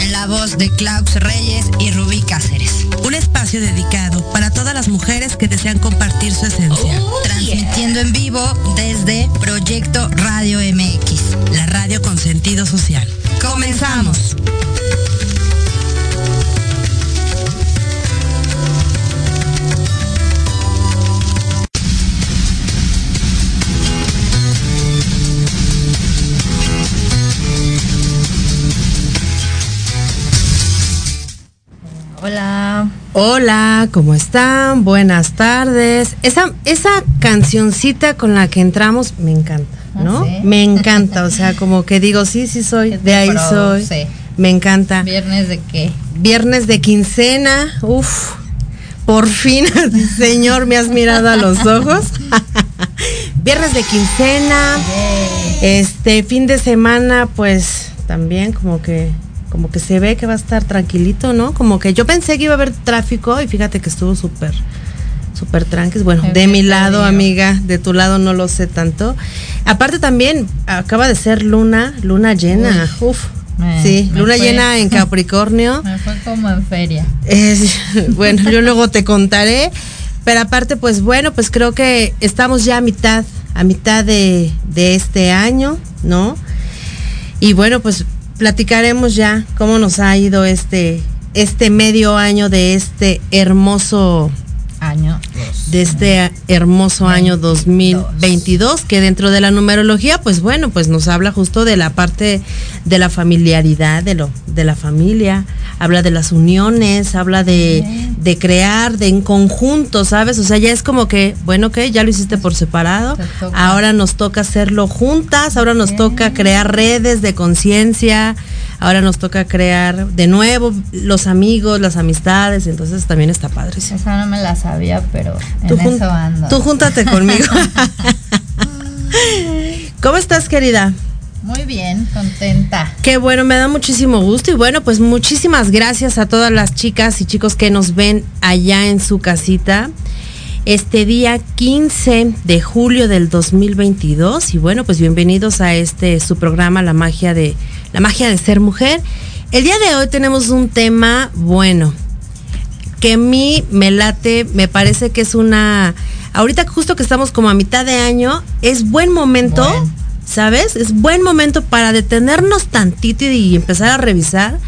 En la voz de Klaus Reyes y Rubí Cáceres. Un espacio dedicado para todas las mujeres que desean compartir su esencia. Transmitiendo en vivo desde Proyecto Radio MX. La radio con sentido social. Comenzamos. Hola. ¿cómo están? Buenas tardes. Esa, esa cancioncita con la que entramos me encanta, ¿no? ¿Ah, sí? Me encanta, o sea, como que digo, sí, sí soy, de ahí pro, soy. sí. Me encanta. ¿Viernes de qué? Viernes de quincena, uff, por fin, señor, me has mirado a los ojos. Viernes de quincena, este fin de semana, pues también como que como que se ve que va a estar tranquilito, ¿no? Como que yo pensé que iba a haber tráfico y fíjate que estuvo súper súper tranquis. Bueno, de mi lado, amiga, de tu lado no lo sé tanto. Aparte también acaba de ser luna, luna llena. Uf. Me- sí, me luna fue. llena en Capricornio. Me fue como en feria. Es- bueno, yo luego te contaré. Pero aparte, pues bueno, pues creo que estamos ya a mitad, a mitad de, de este año, ¿no? Y bueno, pues platicaremos ya cómo nos ha ido este, este medio año de este hermoso, Año de este hermoso año 2022, que dentro de la numerología, pues bueno, pues nos habla justo de la parte de la familiaridad, de lo, de la familia, habla de las uniones, habla de, de crear, de en conjunto, ¿sabes? O sea, ya es como que, bueno, que ya lo hiciste por separado, ahora nos toca hacerlo juntas, ahora nos Bien. toca crear redes de conciencia, ahora nos toca crear de nuevo los amigos, las amistades, entonces también está padre. Esa no me la sabía, pero en Tú, eso ando. tú júntate conmigo. ¿Cómo estás, querida? Muy bien, contenta. Qué bueno, me da muchísimo gusto y bueno, pues muchísimas gracias a todas las chicas y chicos que nos ven allá en su casita. Este día 15 de julio del 2022 y bueno, pues bienvenidos a este su programa La magia de la magia de ser mujer. El día de hoy tenemos un tema bueno, que a mí me late, me parece que es una ahorita justo que estamos como a mitad de año, es buen momento. ¿sabes? Es buen momento para detenernos tantito y empezar a revisar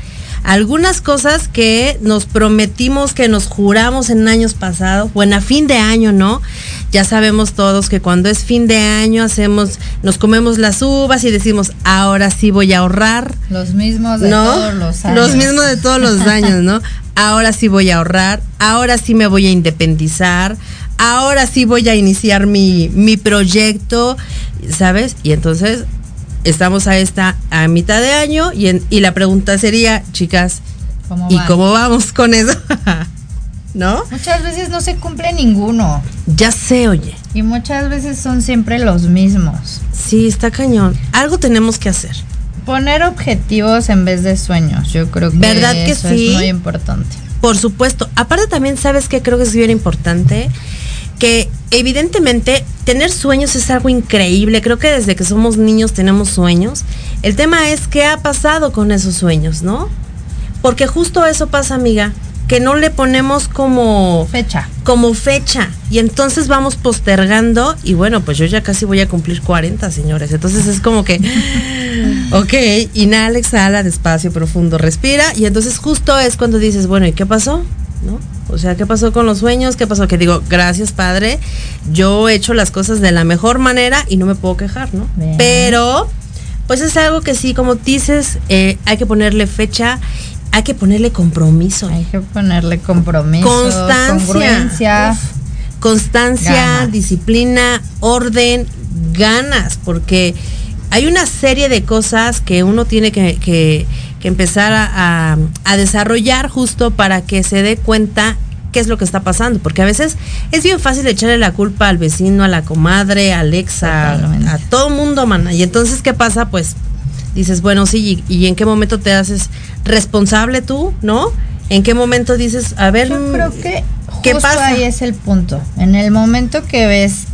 algunas cosas que nos prometimos, que nos juramos en años pasados, bueno, a fin de año, ¿no? Ya sabemos todos que cuando es fin de año hacemos, nos comemos las uvas y decimos, ahora sí voy a ahorrar, Los mismos de ¿no? todos los años. mismos de todos los años, ¿no? Ahora sí voy a ahorrar, ahora sí me voy a independizar, ahora sí voy a iniciar mi, mi proyecto, ¿sabes? Y entonces estamos a esta a mitad de año y, en- y la pregunta sería, chicas, ¿Cómo ¿y van? cómo vamos con eso? ¿No? Muchas veces no se cumple ninguno. Ya sé, oye. Y muchas veces son siempre los mismos. Sí, está cañón. Algo tenemos que hacer. Poner objetivos en vez de sueños. Yo creo que ¿Verdad que eso sí? es muy importante. Por supuesto. Aparte también, ¿sabes que Creo que es bien importante. Que evidentemente tener sueños es algo increíble. Creo que desde que somos niños tenemos sueños. El tema es qué ha pasado con esos sueños, ¿no? Porque justo eso pasa, amiga. Que no le ponemos como Fecha. como fecha y entonces vamos postergando y bueno, pues yo ya casi voy a cumplir 40, señores. Entonces es como que, ok, inhala, exhala, despacio, profundo, respira y entonces justo es cuando dices, bueno, ¿y qué pasó? ¿No? O sea, ¿qué pasó con los sueños? ¿Qué pasó? Que digo, gracias Padre, yo he hecho las cosas de la mejor manera y no me puedo quejar, ¿no? Bien. Pero, pues es algo que sí, como dices, eh, hay que ponerle fecha, hay que ponerle compromiso. Hay que ponerle compromiso, Constancia. Constancia, disciplina, orden, ganas, porque hay una serie de cosas que uno tiene que, que- que empezar a, a- a desarrollar justo para que se dé cuenta qué es lo que está pasando, porque a veces es bien fácil echarle la culpa al vecino, a la comadre, a Alexa, a todo mundo, mana. Y entonces, ¿qué pasa? Pues dices, bueno, sí, ¿y, y en qué momento te haces responsable tú, no? ¿En qué momento dices, a ver, Yo mm, creo que ¿qué justo pasa? ahí es el punto. En el momento que ves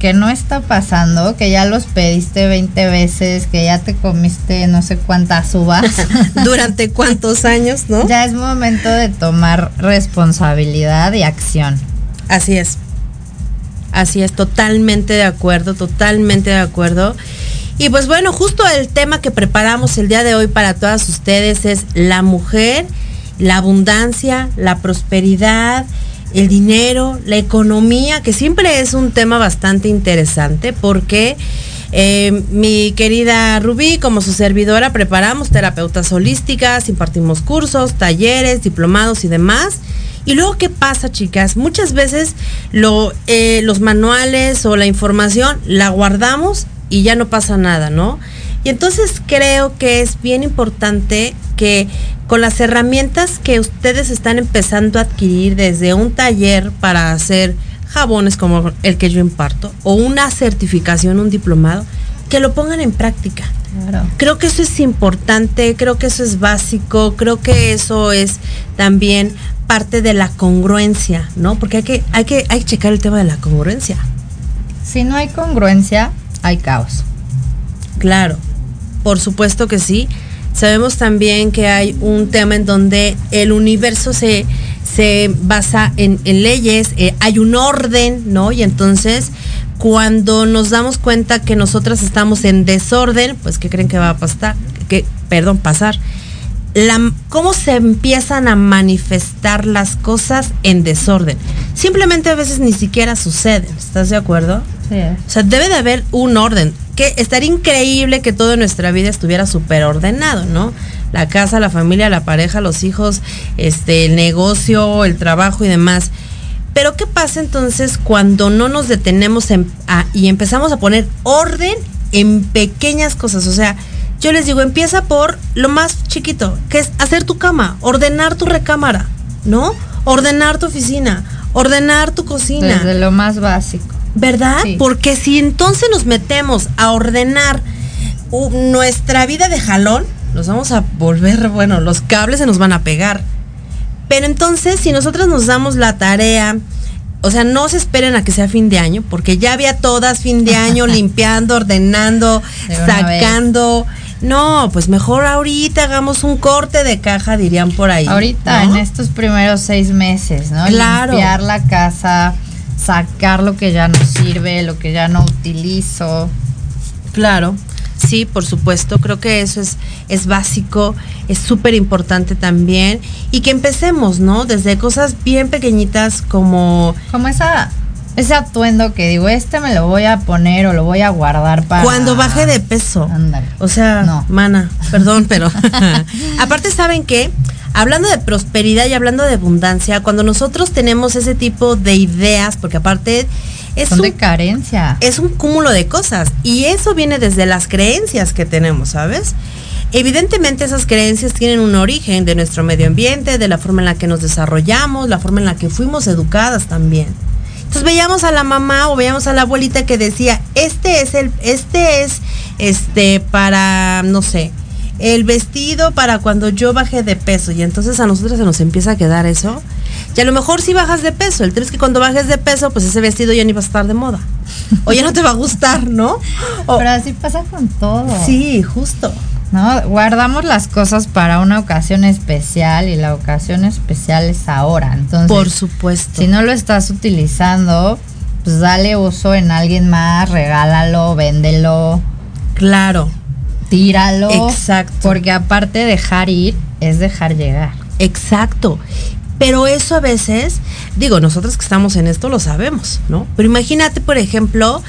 que no está pasando, que ya los pediste 20 veces, que ya te comiste no sé cuántas uvas, durante cuántos años, ¿no? ya es momento de tomar responsabilidad y acción. Así es. Así es, totalmente de acuerdo, totalmente de acuerdo. Y pues bueno, justo el tema que preparamos el día de hoy para todas ustedes es la mujer, la abundancia, la prosperidad, el dinero, la economía, que siempre es un tema bastante interesante porque eh, mi querida Rubí, como su servidora, preparamos terapeutas holísticas, impartimos cursos, talleres, diplomados y demás. Y luego, ¿qué pasa, chicas? Muchas veces eh, los manuales o la información la guardamos y ya no pasa nada, ¿no? Y entonces creo que es bien importante que con las herramientas que ustedes están empezando a adquirir desde un taller para hacer jabones como el que yo imparto o una certificación, un diplomado, que lo pongan en práctica. Claro. Creo que eso es importante, creo que eso es básico, creo que eso es también parte de la congruencia, ¿no? Porque hay que, hay que, hay que checar el tema de la congruencia. Si no hay congruencia, hay caos. Claro, por supuesto que sí. Sabemos también que hay un tema en donde el universo se, se basa en, en leyes, eh, hay un orden, ¿no? Y entonces, cuando nos damos cuenta que nosotras estamos en desorden, pues ¿qué creen que va a pasar? Que, perdón, pasar. La, ¿Cómo se empiezan a manifestar las cosas en desorden? Simplemente a veces ni siquiera suceden, ¿estás de acuerdo? Sí. O sea, debe de haber un orden. Que estaría increíble que toda nuestra vida estuviera súper ordenado, ¿no? La casa, la familia, la pareja, los hijos, este, el negocio, el trabajo y demás. Pero ¿qué pasa entonces cuando no nos detenemos en- a- y empezamos a poner orden en pequeñas cosas? O sea, yo les digo, empieza por lo más chiquito, que es hacer tu cama, ordenar tu recámara, ¿no? Ordenar tu oficina, ordenar tu cocina. Desde lo más básico. ¿Verdad? Sí. Porque si entonces nos metemos a ordenar nuestra vida de jalón, nos vamos a volver, bueno, los cables se nos van a pegar. Pero entonces, si nosotros nos damos la tarea, o sea, no se esperen a que sea fin de año, porque ya había todas fin de año limpiando, ordenando, sacando. No, pues mejor ahorita hagamos un corte de caja, dirían por ahí. Ahorita, ¿no? en estos primeros seis meses, ¿no? Claro. Limpiar la casa, sacar lo que ya no sirve, lo que ya no utilizo. Claro, sí, por supuesto, creo que eso es, es básico, es súper importante también. Y que empecemos, ¿no? Desde cosas bien pequeñitas como Como esa, ese atuendo que digo, este me lo voy a poner o lo voy a guardar para. cuando baje de peso. Ándale. O sea, No. mana, perdón, pero aparte saben que hablando de prosperidad y hablando de abundancia, cuando nosotros tenemos ese tipo de ideas, porque aparte es Son un de carencia. es un cúmulo de cosas y eso viene desde las creencias que tenemos, ¿sabes? Evidentemente esas creencias tienen un origen de nuestro medio ambiente, de la forma en la que nos desarrollamos, la forma en la que fuimos educadas también. Entonces veíamos a la mamá o veíamos a la abuelita que decía, este es el, este es, este, para, no sé, el vestido para cuando yo baje de peso. Y entonces a nosotros se nos empieza a quedar eso. Y a lo mejor sí bajas de peso. El tema es que cuando bajes de peso, pues ese vestido ya ni va a estar de moda. O ya no te va a gustar, ¿no? O- Pero así pasa con todo. sí, justo. ¿No? Guardamos las cosas para una ocasión especial y la ocasión especial es ahora. Entonces, Por supuesto. si no lo estás utilizando, pues dale uso en alguien más, regálalo, véndelo, Claro, tíralo. Exacto. Porque aparte dejar ir es dejar llegar. exacto. Pero eso a veces, digo, nosotros que estamos en esto lo sabemos, ¿no? Pero imagínate, por ejemplo,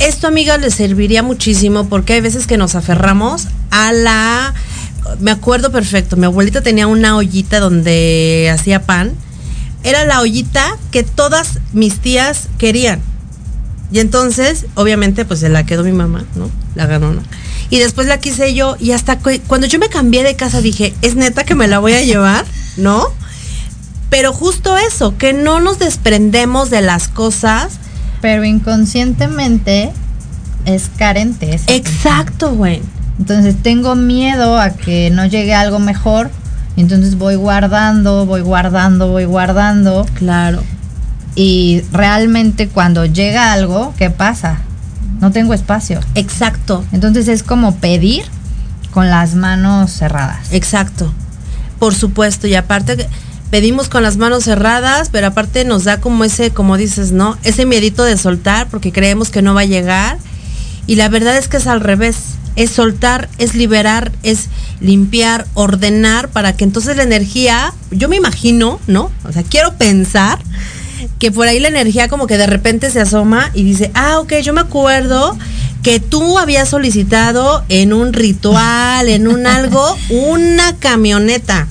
esto, amiga, le serviría muchísimo porque hay veces que nos aferramos a la... Me acuerdo perfecto, mi abuelita tenía una ollita donde hacía pan. Era la ollita que todas mis tías querían. Y entonces, obviamente, pues se la quedó mi mamá, ¿no? La ganona. Y después la quise yo y hasta cu- cuando yo me cambié de casa dije, es neta que me la voy a llevar, ¿no? Pero justo eso, que no nos desprendemos de las cosas. Pero inconscientemente es carente. esa Exacto, güey. Entonces tengo miedo a que no llegue algo mejor. Y entonces voy guardando, voy guardando, voy guardando. Claro. Y realmente cuando llega algo, ¿qué pasa? No tengo espacio. Exacto. Entonces es como pedir con las manos cerradas. Exacto. Por supuesto. Y aparte pedimos con las manos cerradas, pero aparte nos da como ese, como dices, ¿no? Ese miedito de soltar porque creemos que no va a llegar. Y la verdad es que es al revés. Es soltar, es liberar, es limpiar, ordenar para que entonces la energía, yo me imagino, ¿no? O sea, quiero pensar que por ahí la energía como que de repente se asoma y dice, ah, ok, yo me acuerdo que tú habías solicitado en un ritual, en un algo, una camioneta.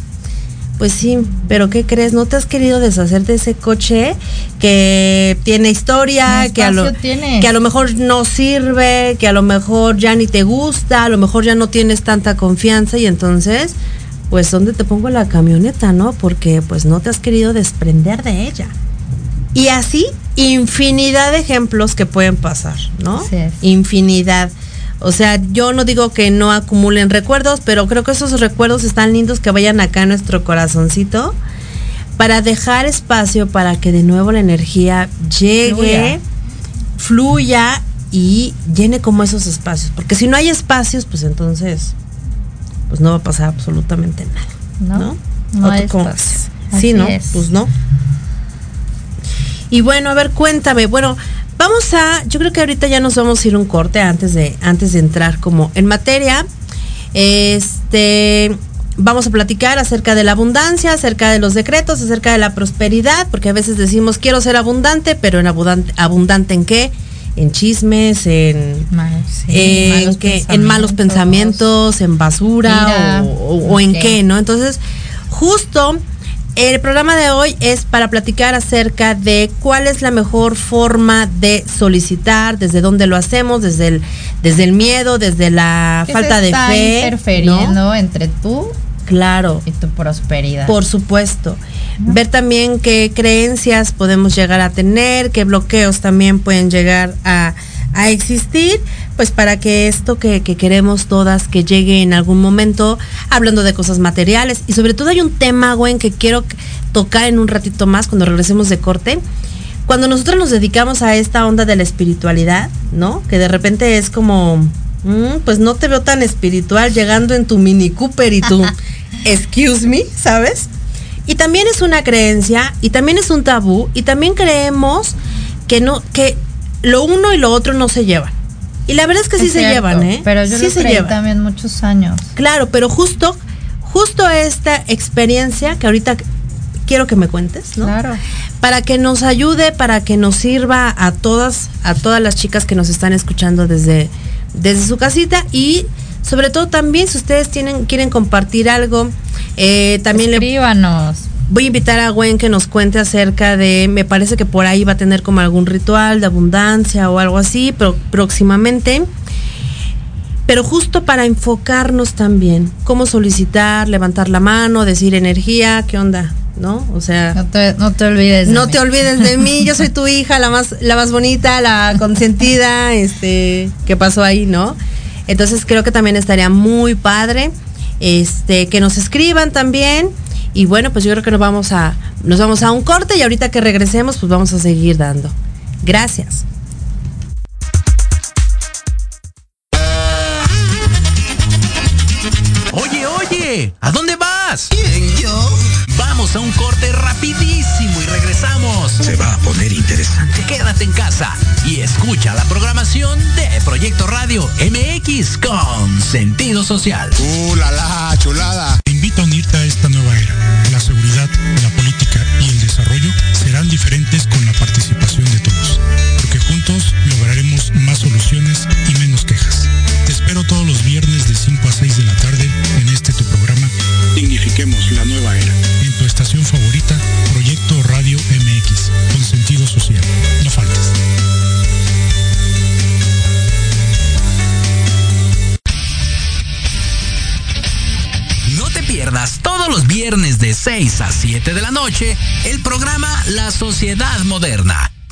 Pues sí, pero ¿qué crees? ¿No te has querido deshacer de ese coche que tiene historia, que a, lo, tiene. que a lo mejor no sirve, que a lo mejor ya ni te gusta, a lo mejor ya no tienes tanta confianza y entonces, pues ¿dónde te pongo la camioneta, no? Porque pues no te has querido desprender de ella. Y así, infinidad de ejemplos que pueden pasar, ¿no? Así es. Infinidad. O sea, yo no digo que no acumulen recuerdos, pero creo que esos recuerdos están lindos que vayan acá a nuestro corazoncito para dejar espacio para que de nuevo la energía llegue, fluya, y llene como esos espacios. Porque si no hay espacios, pues entonces, pues no va a pasar absolutamente nada. No, ¿No? no ¿O tú hay espacio. Sí, ¿no? es. Pues no. Y bueno, a ver, cuéntame. Bueno, vamos a, yo creo que ahorita ya nos vamos a ir un corte antes de, antes de entrar como en materia. Este, vamos a platicar acerca de la abundancia, acerca de los decretos, acerca de la prosperidad, porque a veces decimos quiero ser abundante, pero en abundante, abundante en qué? En chismes, en, Mal- sí, en, malos que- en malos pensamientos, en basura o, o- o en qué, ¿no? Entonces, justo el programa de hoy es para platicar acerca de cuál es la mejor forma de solicitar, desde dónde lo hacemos, desde el, desde el miedo, desde la ¿Qué falta se de fe. interfiriendo ¿no? entre tú Claro. y tu prosperidad. Por supuesto. Ver también qué creencias podemos llegar a tener, qué bloqueos también pueden llegar a, a existir, pues para que esto que, que queremos todas que llegue en algún momento, hablando de cosas materiales. Y sobre todo hay un tema, Gwen, que quiero tocar en un ratito más cuando regresemos de corte. Cuando nosotros nos dedicamos a esta onda de la espiritualidad, ¿no? Que de repente es como, mm, pues no te veo tan espiritual llegando en tu Mini Cooper y tu excuse me, ¿sabes? Y también es una creencia y también es un tabú y también creemos que no que lo uno y lo otro no se llevan. Y la verdad es que sí Es se cierto, llevan, ¿eh? Pero yo sí lo se llevan. también muchos años. Claro, pero justo justo esta experiencia que ahorita quiero que me cuentes, ¿no? Claro. Para que nos ayude, para que nos sirva a todas a todas las chicas que nos están escuchando desde desde su casita y sobre todo también si ustedes tienen quieren compartir algo eh, también le Escríbanos. Voy a invitar a Gwen que nos cuente acerca de, me parece que por ahí va a tener como algún ritual de abundancia o algo así, pero próximamente. Pero justo para enfocarnos también, cómo solicitar, levantar la mano, decir energía, ¿qué onda? ¿No? O sea, No te, no te olvides. de no mí. te olvides de mí, yo soy tu hija, la más, la más bonita, la consentida, este, que pasó ahí, ¿no? Entonces creo que también estaría muy padre, este, que nos escriban también. Y bueno, pues yo creo que nos vamos a, nos vamos a un corte y ahorita que regresemos, pues vamos a seguir dando. Gracias. ¿A dónde vas? yo? Vamos a un corte rapidísimo y regresamos. Se va a poner interesante. Quédate en casa y escucha la programación de Proyecto Radio MX con sentido social. ¡Uh, la, la, chulada! Te invito a unirte a esta nueva era. La seguridad, la política y el desarrollo serán diferentes con la participación de todos, porque juntos lograremos más soluciones y menos quejas. Te espero todos los viernes de 5 a 6 de la tarde Dignifiquemos la nueva era, en tu estación favorita, Proyecto Radio MX, con sentido social. No faltes. No te pierdas todos los viernes de 6 a 7 de la noche el programa La Sociedad Moderna,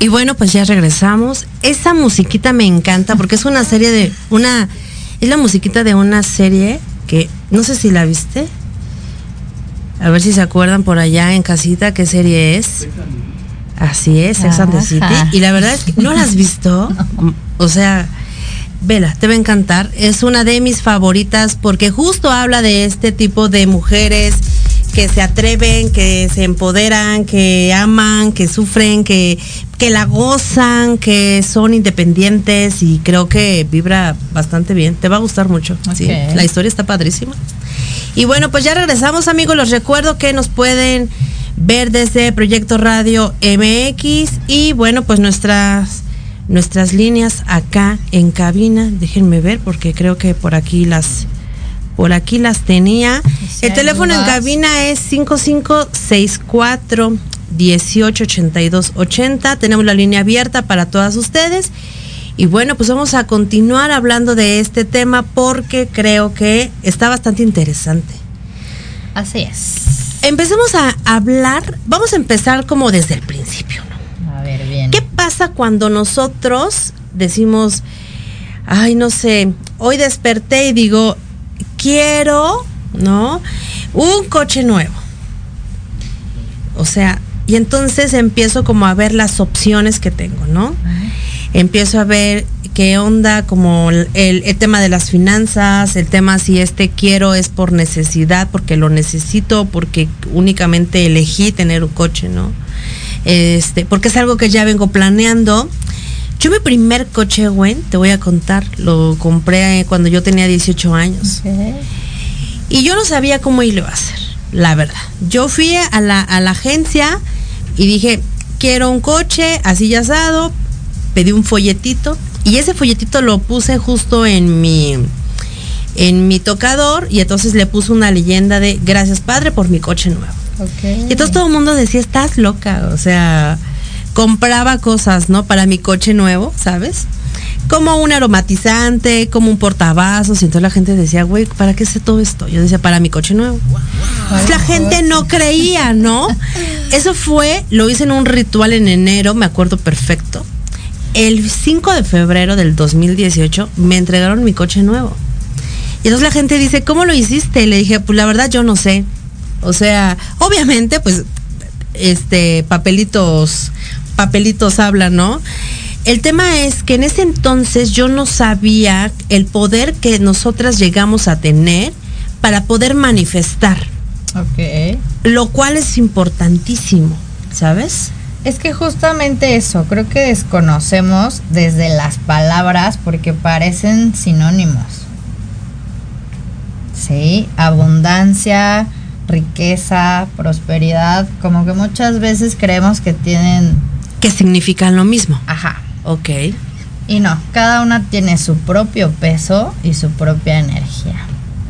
Y bueno, pues ya regresamos. Esa musiquita me encanta porque es una serie de una es la musiquita de una serie que no sé si la viste. A ver si se acuerdan por allá en casita qué serie es. Así es, Sex and the City. Y la verdad es que no la has visto. O sea, vela, te va a encantar. Es una de mis favoritas porque justo habla de este tipo de mujeres que se atreven, que se empoderan, que aman, que sufren, que, que la gozan, que son independientes y creo que vibra bastante bien. Te va a gustar mucho. Sí, Ok. la historia está padrísima. Y bueno, pues ya regresamos amigos. Les recuerdo que nos pueden ver desde Proyecto Radio MX y bueno, pues nuestras nuestras líneas acá en cabina. Déjenme ver porque creo que por aquí las por aquí las tenía. Si El teléfono en cabina es 5564 188280. Tenemos la línea abierta para todas ustedes. Y bueno, pues vamos a continuar hablando de este tema porque creo que está bastante interesante. Así es. Empecemos a hablar, vamos a empezar como desde el principio. ¿no? A ver, bien. ¿Qué pasa cuando nosotros decimos, ay, no sé, hoy desperté y digo, quiero, ¿no? Un coche nuevo. O sea, y entonces empiezo como a ver las opciones que tengo, ¿no? Empiezo a ver qué onda como el, tema de las finanzas, el tema si este quiero es por necesidad, porque lo necesito, porque únicamente elegí tener un coche, ¿no? Este, porque es algo que ya vengo planeando. Yo mi primer coche, güey, te voy a contar, lo compré cuando yo tenía 18 años. Y yo no sabía cómo iba a hacer, la verdad. Yo fui a la, a la agencia y dije, quiero un coche así ya asado, pedí un folletito y ese folletito lo puse justo en mi en mi tocador y entonces le puse una leyenda de gracias padre por mi coche nuevo. Y entonces todo el mundo decía, estás loca, o sea, compraba cosas, ¿no? Para mi coche nuevo, ¿sabes? Como un aromatizante, como un portavasos, y entonces la gente decía, güey, ¿para qué sé todo esto? Yo decía, para mi coche nuevo. La gente no creía, ¿no? Eso fue, lo hice en un ritual en enero, me acuerdo perfecto. El 5 de febrero del 2018 me entregaron mi coche nuevo. Y entonces la gente dice, ¿cómo lo hiciste? Y le dije, pues la verdad yo no sé. O sea, obviamente, pues, este, papelitos, papelitos hablan, ¿no? El tema es que en ese entonces yo no sabía el poder que nosotras llegamos a tener para poder manifestar, Ok. lo cual es importantísimo, ¿sabes? Es que justamente eso, creo que desconocemos desde las palabras porque parecen sinónimos. Sí, abundancia, riqueza, prosperidad, como que muchas veces creemos que tienen... Que significan lo mismo. Ajá. Ok. Y no, cada una tiene su propio peso y su propia energía.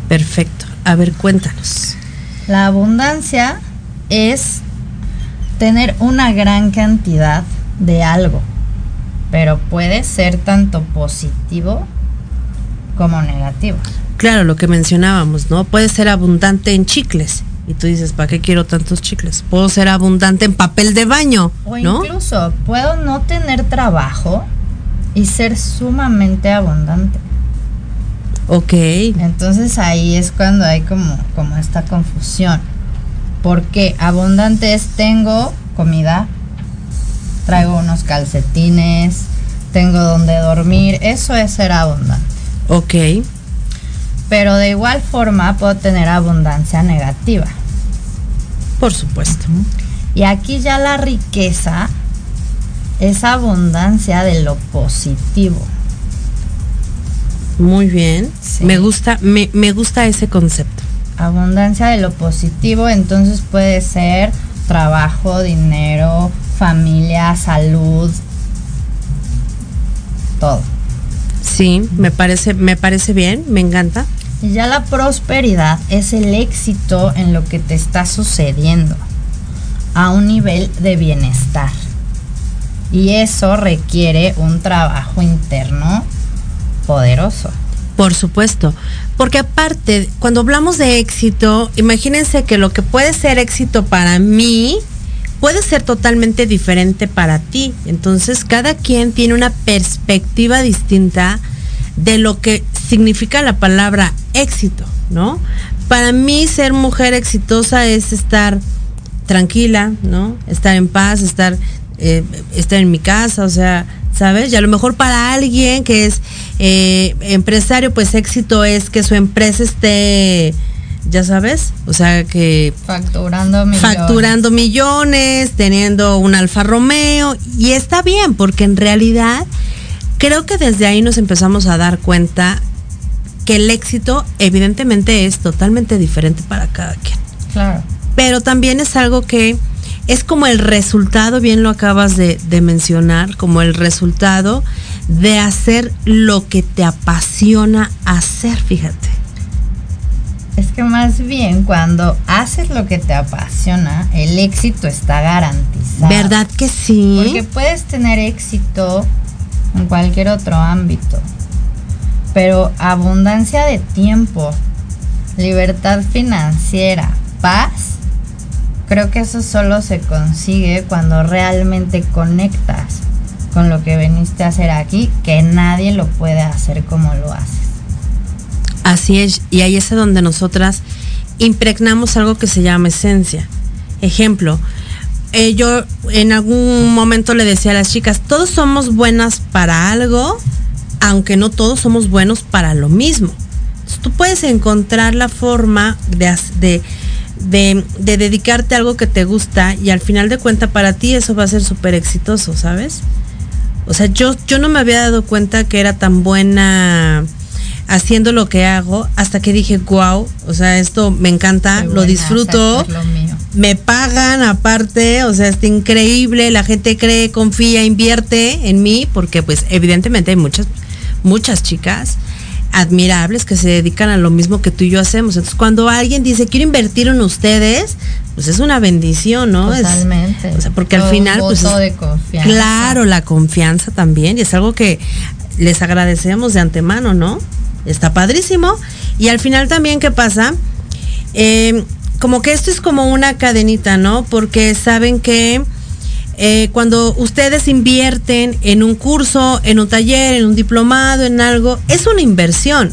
Perfecto. A ver, cuéntanos. La abundancia es tener una gran cantidad de algo, pero puede ser tanto positivo como negativo. Claro, lo que mencionábamos, ¿no? Puede ser abundante en chicles. Y tú dices, ¿para qué quiero tantos chicles? Puedo ser abundante en papel de baño. O ¿no? incluso puedo no tener trabajo y ser sumamente abundante. Ok. Entonces ahí es cuando hay como, como esta confusión. Porque abundante es tengo comida, traigo unos calcetines, tengo donde dormir, eso es ser abundante. Ok. Pero de igual forma puedo tener abundancia negativa. Por supuesto. Y aquí ya la riqueza es abundancia de lo positivo. Muy bien. Sí. Me gusta, me, me gusta ese concepto. Abundancia de lo positivo, entonces puede ser trabajo, dinero, familia, salud, todo. Sí, me parece, me parece bien, me encanta. Y ya la prosperidad es el éxito en lo que te está sucediendo a un nivel de bienestar. Y eso requiere un trabajo interno poderoso. Por supuesto. Porque aparte, cuando hablamos de éxito, imagínense que lo que puede ser éxito para mí puede ser totalmente diferente para ti. Entonces, cada quien tiene una perspectiva distinta de lo que significa la palabra éxito, ¿no? Para mí ser mujer exitosa es estar tranquila, ¿no? Estar en paz, estar, eh, estar en mi casa, o sea, ¿sabes? Y a lo mejor para alguien que es eh, empresario, pues éxito es que su empresa esté, ya sabes, o sea, que facturando millones. facturando millones, teniendo un Alfa Romeo, y está bien, porque en realidad creo que desde ahí nos empezamos a dar cuenta que el éxito evidentemente es totalmente diferente para cada quien. Claro. Pero también es algo que es como el resultado, bien lo acabas de, de, mencionar, como el resultado de hacer lo que te apasiona hacer, fíjate. Es que más bien cuando haces lo que te apasiona, el éxito está garantizado. ¿Verdad que sí? Porque puedes tener éxito en cualquier otro ámbito, pero abundancia de tiempo, libertad financiera, paz, creo que eso solo se consigue cuando realmente conectas con lo que veniste a hacer aquí, que nadie lo puede hacer como lo haces. Así es, y ahí es donde nosotras impregnamos algo que se llama esencia. Ejemplo, eh, yo en algún momento le decía a las chicas, todos somos buenas para algo, aunque no todos somos buenos para lo mismo. Entonces, tú puedes encontrar la forma de, de, de, de, dedicarte a algo que te gusta y al final de cuenta para ti eso va a ser súper exitoso, ¿sabes? O sea, yo, yo no me había dado cuenta que era tan buena haciendo lo que hago hasta que dije, wow, o sea, esto me encanta, lo disfruto, lo me pagan aparte, o sea, está increíble, la gente cree, confía, invierte en mí, porque pues evidentemente hay muchas, muchas chicas admirables que se dedican a lo mismo que tú y yo hacemos. Entonces, cuando alguien dice, quiero invertir en ustedes, pues es una bendición, ¿no? Totalmente. Es, o sea, porque Todo al final, un pues. De confianza. Claro, la confianza también, y es algo que les agradecemos de antemano, ¿no? Está padrísimo. Y al final también, ¿qué pasa? Eh, como que esto es como una cadenita, ¿no? Porque saben que eh, cuando ustedes invierten en un curso, en un taller, en un diplomado, en algo, es una inversión.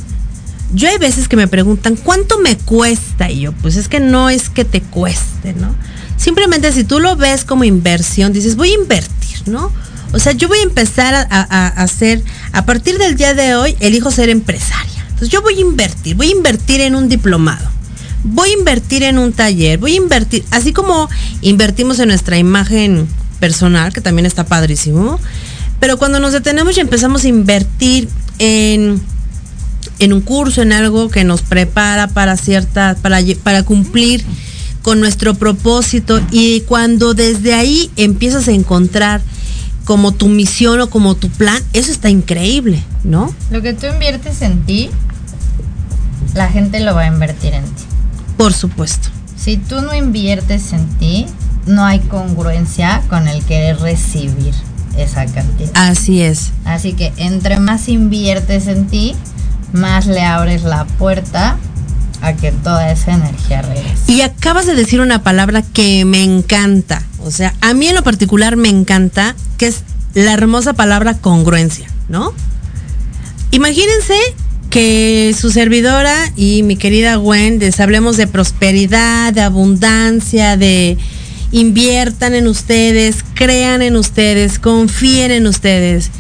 Yo hay veces que me preguntan, ¿cuánto me cuesta? Y yo, pues es que no es que te cueste, ¿no? Simplemente si tú lo ves como inversión, dices, voy a invertir, ¿no? O sea, yo voy a empezar a, a, a, hacer, a partir del día de hoy, elijo ser empresaria. Entonces yo voy a invertir, voy a invertir en un diplomado, voy a invertir en un taller, voy a invertir, así como invertimos en nuestra imagen personal, que también está padrísimo, pero cuando nos detenemos y empezamos a invertir en, en un curso, en algo que nos prepara para cierta, para, para cumplir con nuestro propósito y cuando desde ahí empiezas a encontrar como tu misión o como tu plan, eso está increíble, ¿no? Lo que tú inviertes en ti, la gente lo va a invertir en ti. Por supuesto. Si tú no inviertes en ti, no hay congruencia con el querer recibir esa cantidad. Así es. Así que entre más inviertes en ti, más le abres la puerta a que toda esa energía regrese. Y acabas de decir una palabra que me encanta. O sea, a mí en lo particular me encanta, que es la hermosa palabra congruencia, ¿no? Imagínense que su servidora y mi querida Gwen les hablemos de prosperidad, de abundancia, de inviertan en ustedes, crean en ustedes, confíen en ustedes.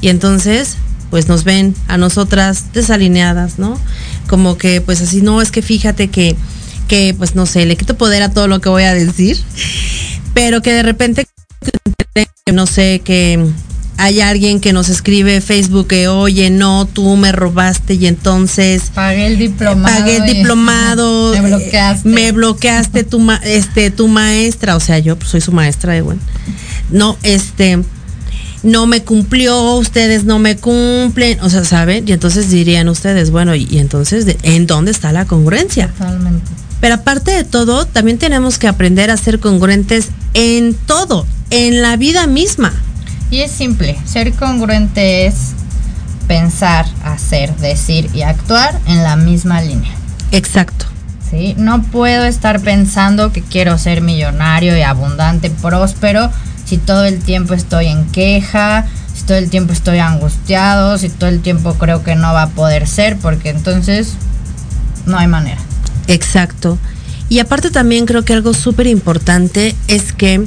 Y entonces, pues nos ven a nosotras desalineadas, ¿no? Como que, pues así, no, es que fíjate que, que, pues no sé, le quito poder a todo lo que voy a decir, pero que de repente, no sé, que hay alguien que nos escribe Facebook que, oye, no, tú me robaste y entonces... Pagué el diplomado. Pagué el diplomado. me bloqueaste. Me bloqueaste tu, ma, este, tu maestra, o sea, yo pues, soy su maestra de bueno. No, este, no me cumplió, ustedes no me cumplen, o sea, ¿saben? Y entonces dirían ustedes, bueno, y, y entonces, ¿en dónde está la congruencia? Totalmente. Pero aparte de todo, también tenemos que aprender a ser congruentes en todo, en la vida misma. Y es simple, ser congruente es pensar, hacer, decir y actuar en la misma línea. Exacto. ¿Sí? No puedo estar pensando que quiero ser millonario y abundante, próspero, si todo el tiempo estoy en queja, si todo el tiempo estoy angustiado, si todo el tiempo creo que no va a poder ser, porque entonces no hay manera. Exacto. Y aparte también creo que algo súper importante es que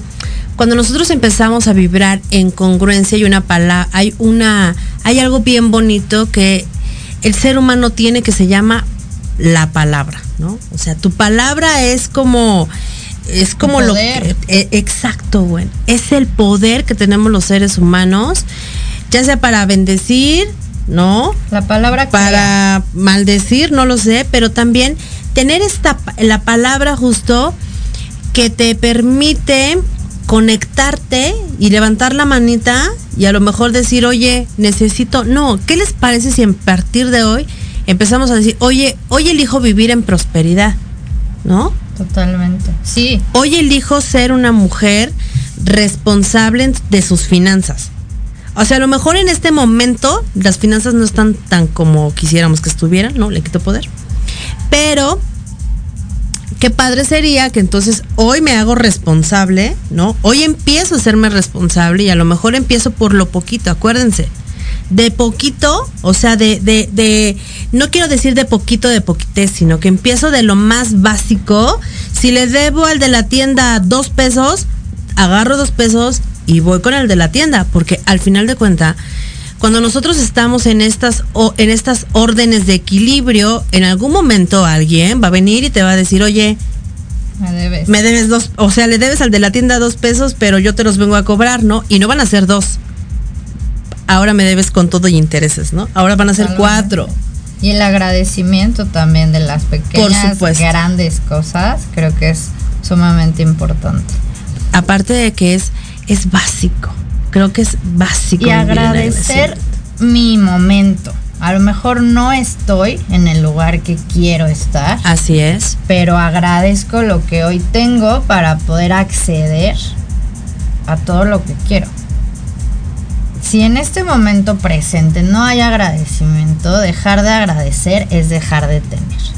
cuando nosotros empezamos a vibrar en congruencia hay una palabra, hay una, hay algo bien bonito que el ser humano tiene que se llama la palabra, ¿no? O sea, tu palabra es como es como lo que eh, exacto, bueno, es el poder que tenemos los seres humanos, ya sea para bendecir, ¿no? La palabra para maldecir, no lo sé, pero también tener esta la palabra justo que te permite conectarte y levantar la manita y a lo mejor decir, oye, necesito, no, ¿qué les parece si a partir de hoy empezamos a decir, oye, hoy elijo vivir en prosperidad, ¿no? Totalmente. Sí. Hoy elijo ser una mujer responsable de sus finanzas. O sea, a lo mejor en este momento las finanzas no están tan como quisiéramos que estuvieran, ¿no? Le quito poder. Pero qué padre sería que entonces hoy me hago responsable, ¿no? Hoy empiezo a hacerme responsable y a lo mejor empiezo por lo poquito, acuérdense. De poquito, o sea, de, de, no quiero decir de poquito de poquitez, sino que empiezo de lo más básico. Si le debo al de la tienda dos pesos, agarro dos pesos y voy con el de la tienda, porque al final de cuenta, cuando nosotros estamos en estas, en estas órdenes de equilibrio, en algún momento alguien va a venir y te va a decir, oye, me debes. Me debes dos, o sea, le debes al de la tienda dos pesos, pero yo te los vengo a cobrar, ¿no? Y no van a ser dos. Ahora me debes con todo y intereses, ¿no? Ahora van a ser cuatro. Y el agradecimiento también de las pequeñas, grandes cosas, creo que es sumamente importante. Aparte de que es, es básico creo que es básico. Y agradecer mi momento. A lo mejor no estoy en el lugar que quiero estar. Así es. Pero agradezco lo que hoy tengo para poder acceder a todo lo que quiero. Si en este momento presente no hay agradecimiento, dejar de agradecer es dejar de tener.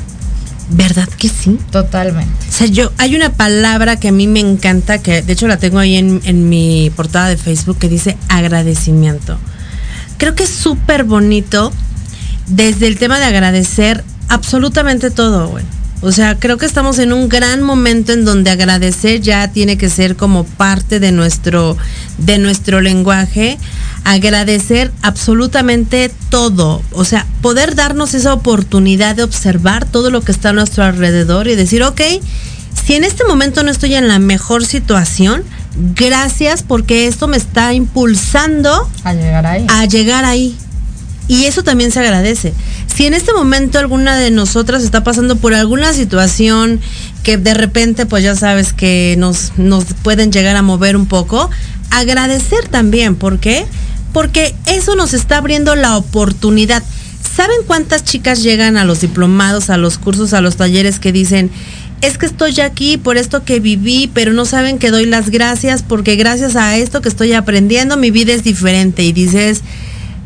¿Verdad que sí? Totalmente. O sea, yo, hay una palabra que a mí me encanta, que de hecho la tengo ahí en, en mi portada de Facebook, que dice agradecimiento. Creo que es súper bonito desde el tema de agradecer absolutamente todo, güey. O sea, creo que estamos en un gran momento en donde agradecer ya tiene que ser como parte de nuestro, de nuestro lenguaje. Agradecer absolutamente todo. O sea, poder darnos esa oportunidad de observar todo lo que está a nuestro alrededor y decir, ok, si en este momento no estoy en la mejor situación, gracias porque esto me está impulsando a llegar ahí. A llegar ahí. Y eso también se agradece. si en este momento alguna de nosotras está pasando por alguna situación que de repente, pues ya sabes que nos, nos pueden llegar a mover un poco, agradecer también. ¿Por qué? Porque eso nos está abriendo la oportunidad. ¿Saben cuántas chicas llegan a los diplomados, a los cursos, a los talleres que dicen, es que estoy aquí por esto que viví, pero no saben que doy las gracias porque gracias a esto que estoy aprendiendo mi vida es diferente y dices,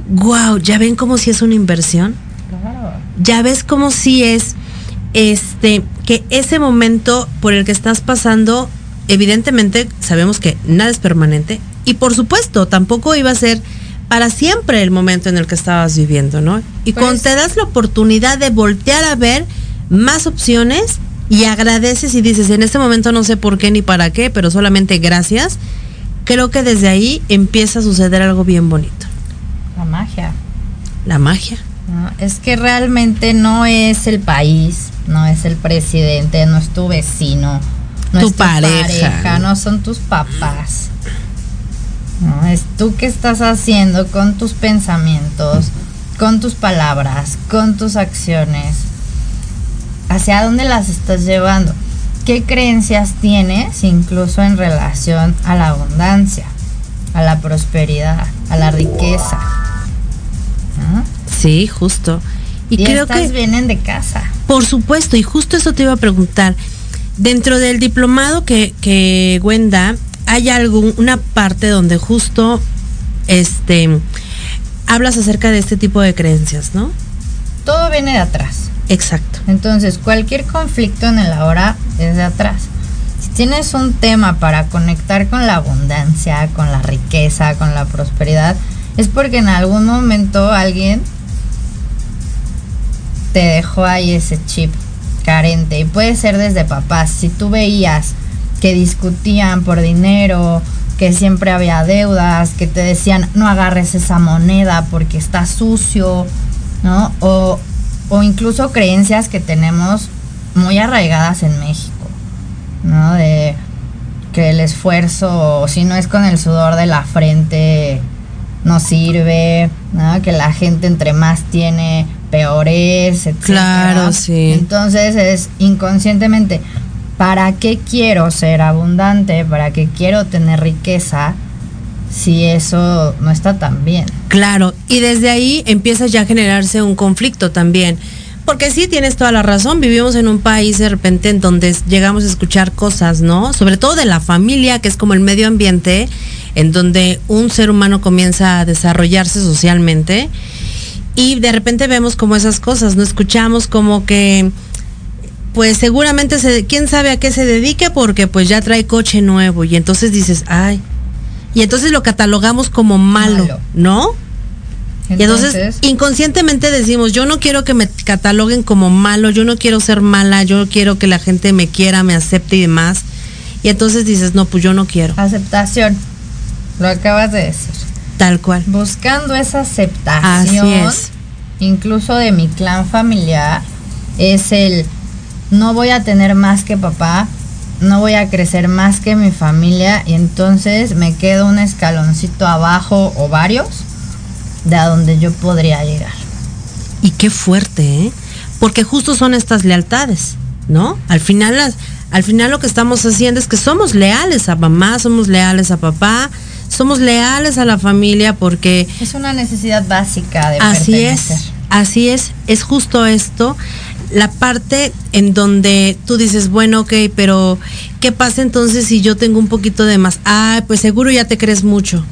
wow, ¿ya ven como si es una inversión? Ya ves como si es este que ese momento por el que estás pasando, evidentemente sabemos que nada es permanente y por supuesto tampoco iba a ser para siempre el momento en el que estabas viviendo, ¿no? Y cuando pues te das la oportunidad de voltear a ver más opciones, y agradeces y dices, en este momento no sé por qué ni para qué, pero solamente gracias, creo que desde ahí empieza a suceder algo bien bonito. La magia. La magia. es que realmente no es el país, no es el presidente, no es tu vecino, no tu es tu pareja. no son tus papás. No, es tú que estás haciendo con tus pensamientos, con tus palabras, con tus acciones hacia dónde las estás llevando, qué creencias tienes incluso en relación a la abundancia, a la prosperidad, a la riqueza. Sí, justo. Y, creo que vienen de casa. Por supuesto, y justo eso te iba a preguntar. Dentro del diplomado que, que Gwenda, hay algún, una parte donde justo este hablas acerca de este tipo de creencias, ¿no? Todo viene de atrás. Exacto. Entonces, cualquier conflicto en el ahora es de atrás. Si tienes un tema para conectar con la abundancia, con la riqueza, con la prosperidad, es porque en algún momento alguien te dejó ahí ese chip carente. Y puede ser desde papás. Si tú veías que discutían por dinero, que siempre había deudas, que te decían no agarres esa moneda porque está sucio, ¿no? O o incluso creencias que tenemos muy arraigadas en México, ¿no? De que el esfuerzo, si no es con el sudor de la frente, no sirve, ¿no? Que la gente entre más tiene, peor es, etc. Claro, sí. Entonces es inconscientemente, ¿para qué quiero ser abundante? ¿Para qué quiero tener riqueza? si eso no está tan bien. Claro, y desde ahí empieza ya a generarse un conflicto también. Porque sí, tienes toda la razón, vivimos en un país de repente en donde llegamos a escuchar cosas, ¿no? Sobre todo de la familia, que es como el medio ambiente, en donde un ser humano comienza a desarrollarse socialmente. Y de repente vemos como esas cosas, ¿no? Escuchamos como que, pues seguramente, se, quién sabe a qué se dedique porque pues ya trae coche nuevo. Y entonces dices, ay, y entonces lo catalogamos como malo, ¿no? y entonces inconscientemente decimos, yo no quiero que me cataloguen como malo, yo no quiero ser mala, yo quiero que la gente me quiera, me acepte y demás. Y entonces dices, no, pues yo no quiero. Aceptación, lo acabas de decir. Tal cual. Buscando esa aceptación, incluso de mi clan familiar, es el, no voy a tener más que papá, no voy a crecer más que mi familia y entonces me quedo un escaloncito abajo o varios de a donde yo podría llegar. Y qué fuerte, ¿eh? Porque justo son estas lealtades, ¿no? Al final las, al final lo que estamos haciendo es que somos leales a mamá, somos leales a papá, somos leales a la familia porque es una necesidad básica de Así es. Así es, es justo esto la parte en donde tú dices, bueno, ok, pero ¿qué pasa entonces si yo tengo un poquito de más? Ah, pues seguro ya te crees mucho,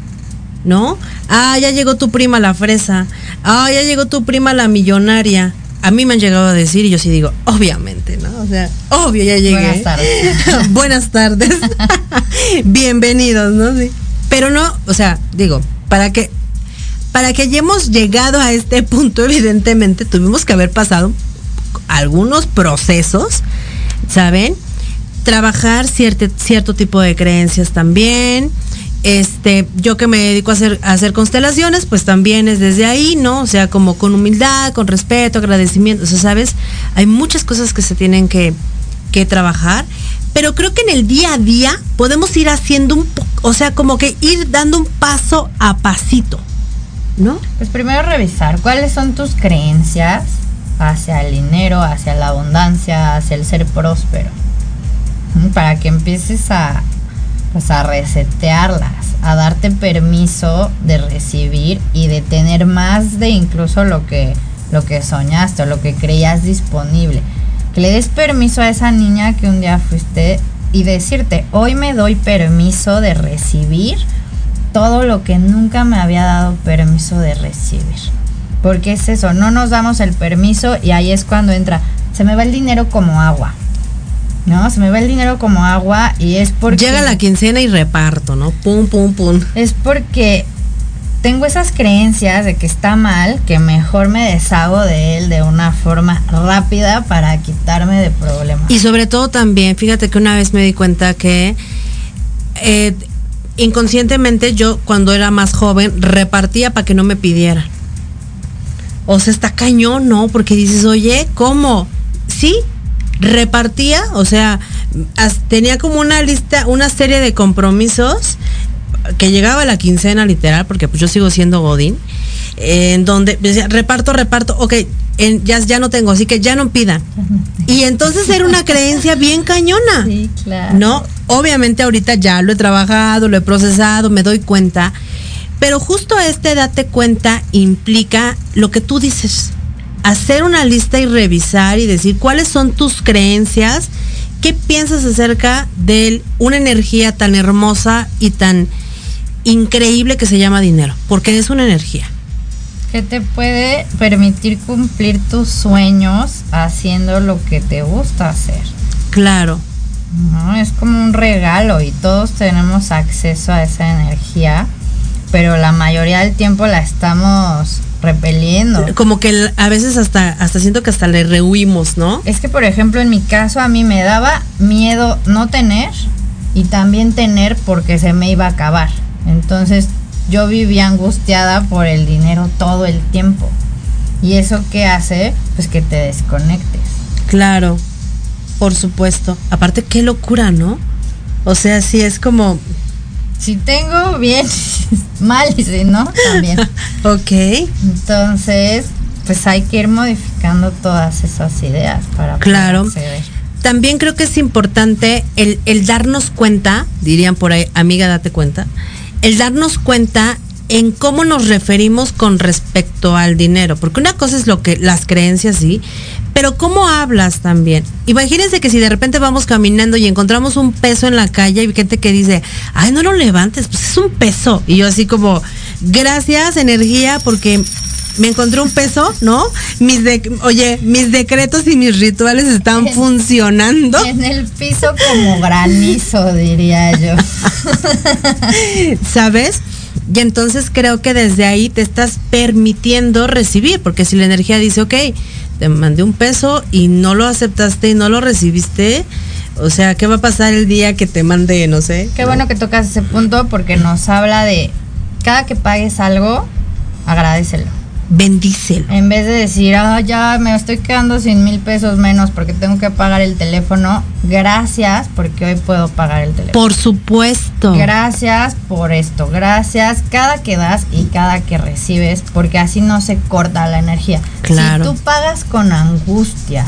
¿no? Ah, ya llegó tu prima la fresa. Ah, ya llegó tu prima la millonaria. A mí me han llegado a decir y yo sí digo, obviamente, ¿no? O sea, obvio, ya llegué. Buenas tardes. Buenas tardes. Bienvenidos, ¿no? Sí. Pero no, o sea, digo, para que para que hayamos llegado a este punto, evidentemente tuvimos que haber pasado algunos procesos, ¿saben? Trabajar cierto, cierto tipo de creencias también. Este, yo que me dedico a hacer, a hacer constelaciones, pues también es desde ahí, ¿no? O sea, como con humildad, con respeto, agradecimiento. O sea, ¿sabes? Hay muchas cosas que se tienen que, que trabajar, pero creo que en el día a día podemos ir haciendo un poco, o sea, como que ir dando un paso a pasito, ¿no? Pues primero revisar cuáles son tus creencias, hacia el dinero, hacia la abundancia, hacia el ser próspero. Para que empieces a, pues a resetearlas, a darte permiso de recibir y de tener más de incluso lo que, lo que soñaste o lo que creías disponible. Que le des permiso a esa niña que un día fuiste y decirte, hoy me doy permiso de recibir todo lo que nunca me había dado permiso de recibir. Porque es eso, no nos damos el permiso y ahí es cuando entra, se me va el dinero como agua. ¿No? Se me va el dinero como agua y es porque... Llega la quincena y reparto, ¿no? Pum, pum, pum. Es porque tengo esas creencias de que está mal, que mejor me deshago de él de una forma rápida para quitarme de problemas. Y sobre todo también, fíjate que una vez me di cuenta que eh, inconscientemente yo cuando era más joven repartía para que no me pidieran. O sea, está cañón, ¿no? Porque dices, oye, ¿cómo? Sí, repartía, o sea, tenía como una lista, una serie de compromisos que llegaba la quincena literal, porque pues yo sigo siendo Godín, en donde decía, reparto, reparto, ok, ya, ya no tengo, así que ya no pidan. Y entonces era una creencia bien cañona. Sí, claro. ¿No? Obviamente ahorita ya lo he trabajado, lo he procesado, me doy cuenta. Pero justo este date cuenta implica lo que tú dices. Hacer una lista y revisar y decir cuáles son tus creencias, qué piensas acerca de una energía tan hermosa y tan increíble que se llama dinero, porque es una energía que te puede permitir cumplir tus sueños haciendo lo que te gusta hacer. Claro. No, es como un regalo y todos tenemos acceso a esa energía, pero la mayoría del tiempo la estamos repeliendo. Como que a veces hasta hasta siento que hasta le rehuimos, ¿no? Es que por ejemplo en mi caso a mí me daba miedo no tener y también tener porque se me iba a acabar. Entonces yo vivía angustiada por el dinero todo el tiempo. ¿Y eso qué hace? Pues que te desconectes. Claro, por supuesto. Aparte, qué locura, ¿no? O sea, si es como... Si tengo bien, mal, y si no, también. ok. Entonces, pues hay que ir modificando todas esas ideas para claro. También creo que es importante el, el darnos cuenta, dirían por ahí, amiga, date cuenta, el darnos cuenta en cómo nos referimos con respecto al dinero, porque una cosa es lo que las creencias sí, pero cómo hablas también. Imagínense que si de repente vamos caminando y encontramos un peso en la calle y gente que dice, "Ay, no lo levantes, pues es un peso." Y yo así como, "Gracias, energía, porque me encontré un peso, ¿no? Mis de, oye, mis decretos y mis rituales están funcionando. En el piso como granizo, diría yo. ¿Sabes? Y entonces creo que desde ahí te estás permitiendo recibir, porque si la energía dice, ok, te mandé un peso y no lo aceptaste y no lo recibiste, o sea, ¿qué va a pasar el día que te mande, no sé? Qué bueno que tocas ese punto porque nos habla de cada que pagues algo, agradecelo bendícelo. En vez de decir, ah, ya me estoy quedando sin mil pesos menos porque tengo que pagar el teléfono, gracias porque hoy puedo pagar el teléfono. Por supuesto. Gracias por esto, gracias cada que das y cada que recibes, porque así no se corta la energía. Claro. Si tú pagas con angustia,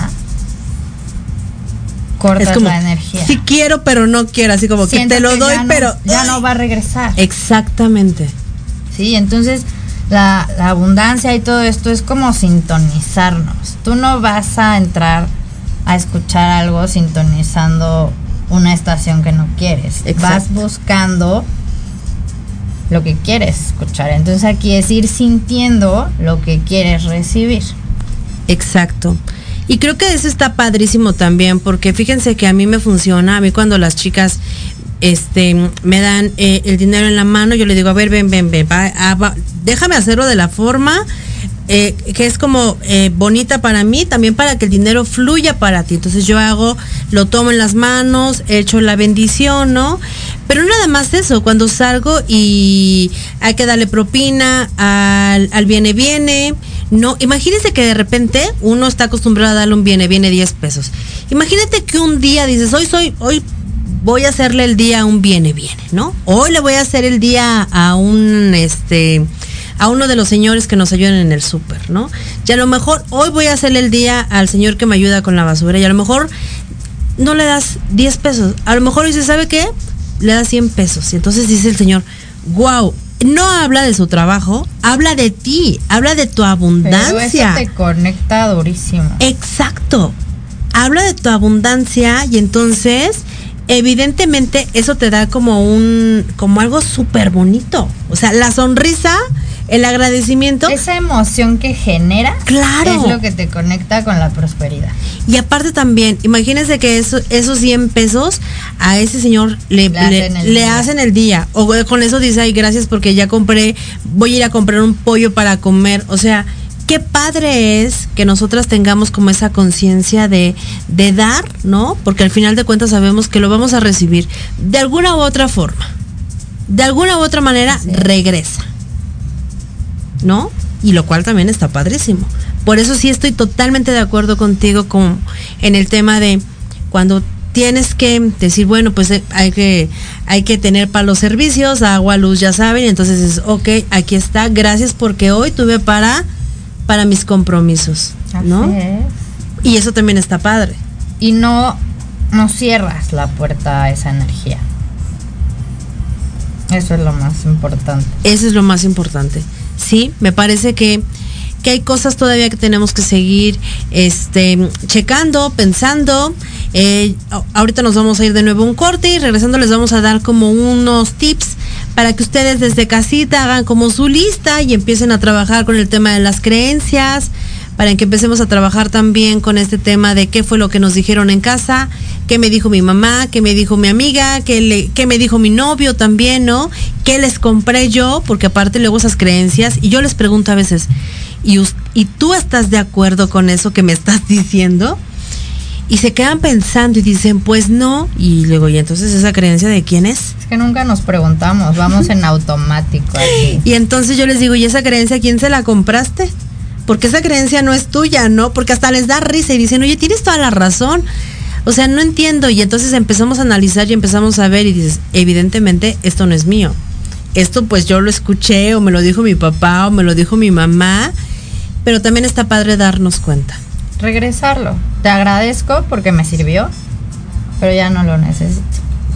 cortas la energía. Si quiero, pero no quiero, así como que te lo doy, pero ya no va a regresar. Exactamente. Sí, entonces la, abundancia y todo esto es como sintonizarnos. Tú no vas a entrar a escuchar algo sintonizando una estación que no quieres. Vas buscando lo que quieres escuchar. Entonces aquí es ir sintiendo lo que quieres recibir. Exacto. Y creo que eso está padrísimo también, porque fíjense que a mí me funciona, a mí cuando las chicas este, me dan eh, el dinero en la mano, yo le digo, a ver, ven, ven, ven, ah, déjame hacerlo de la forma eh, que es como eh, bonita para mí, también para que el dinero fluya para ti. Entonces yo hago, lo tomo en las manos, echo la bendición, ¿no? Pero nada más eso, cuando salgo y hay que darle propina al, al viene viene, no, imagínense que de repente uno está acostumbrado a darle un viene viene 10 pesos. Imagínate que un día dices, hoy soy, hoy voy a hacerle el día a un viene, viene, ¿no? Hoy le voy a hacer el día a un, este, a uno de los señores que nos ayudan en el súper, ¿no? Y a lo mejor hoy voy a hacerle el día al señor que me ayuda con la basura y a lo mejor no le das 10 pesos. A lo mejor dice, ¿sabe qué? Le das 100 pesos. Y entonces dice el señor, wow, no habla de su trabajo, habla de ti, habla de tu abundancia. Pero eso te conecta durísimo. Exacto. Habla de tu abundancia y entonces evidentemente eso te da como un como algo súper bonito. O sea, la sonrisa, el agradecimiento. Esa emoción que genera claro. es lo que te conecta con la prosperidad. Y aparte también, imagínense que eso, esos 100 pesos a ese señor le, le, hacen, el le hacen, el día. O con eso dice, ay, gracias porque ya compré, voy a ir a comprar un pollo para comer. O sea, qué padre es que nosotras tengamos como esa conciencia de, de, dar, ¿no? Porque al final de cuentas sabemos que lo vamos a recibir de alguna u otra forma. De alguna u otra manera sí. regresa. ¿No? Y lo cual también está padrísimo. Por eso sí estoy totalmente de acuerdo contigo con, en el tema de cuando tienes que decir, bueno, pues eh, hay que, hay que tener para los servicios, agua, luz, ya saben, entonces es, ok, aquí está, gracias porque hoy tuve para para mis compromisos, ¿no? Así es. Y eso también está padre. Y no, no cierras la puerta a esa energía. Eso es lo más importante. Eso es lo más importante. Sí, me parece que, que hay cosas todavía que tenemos que seguir este, checando, pensando. Eh, ahorita nos vamos a ir de nuevo a un corte y regresando les vamos a dar como unos tips para que ustedes desde casita hagan como su lista y empiecen a trabajar con el tema de las creencias, para que empecemos a trabajar también con este tema de qué fue lo que nos dijeron en casa, qué me dijo mi mamá, qué me dijo mi amiga, qué, le, me dijo mi novio también, ¿no? ¿Qué les compré yo? Porque aparte luego esas creencias, y yo les pregunto a veces, ¿y, ¿y tú estás de acuerdo con eso que me estás diciendo? Y se quedan pensando y dicen, pues no, y luego, ¿y entonces esa creencia de quién es? Es que nunca nos preguntamos, vamos en automático. Aquí. Y entonces yo les digo, ¿y esa creencia quién se la compraste? Porque esa creencia no es tuya, ¿no? Porque hasta les da risa y dicen, oye, tienes toda la razón. O sea, no entiendo. Y entonces empezamos a analizar y empezamos a ver y dices, evidentemente esto no es mío. Esto pues yo lo escuché o me lo dijo mi papá o me lo dijo mi mamá, pero también está padre darnos cuenta regresarlo. Te agradezco porque me sirvió, pero ya no lo necesito.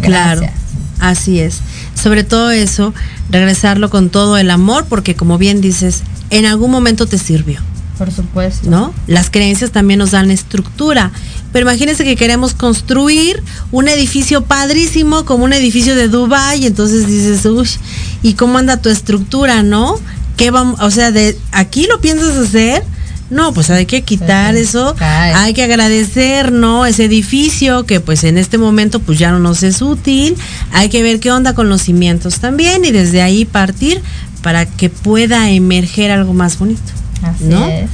Gracias. Claro, así es. Sobre todo eso, regresarlo con todo el amor, porque como bien dices, en algún momento te sirvió. Por supuesto. ¿No? Las creencias también nos dan estructura. Pero imagínense que queremos construir un edificio padrísimo, como un edificio de Dubai, y entonces dices, uy, ¿y cómo anda tu estructura, no? ¿Qué vamos, o sea, de aquí lo piensas hacer? No, pues hay que quitar sí, eso, cae. hay que agradecer, ¿no? Ese edificio que pues en este momento pues ya no nos es útil, hay que ver qué onda con los cimientos también y desde ahí partir para que pueda emerger algo más bonito. Así ¿no? es.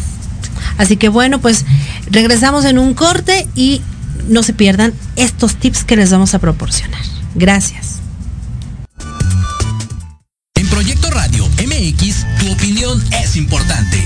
Así que bueno, pues regresamos en un corte y no se pierdan estos tips que les vamos a proporcionar. Gracias. En Proyecto Radio MX, tu opinión es importante.